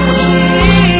我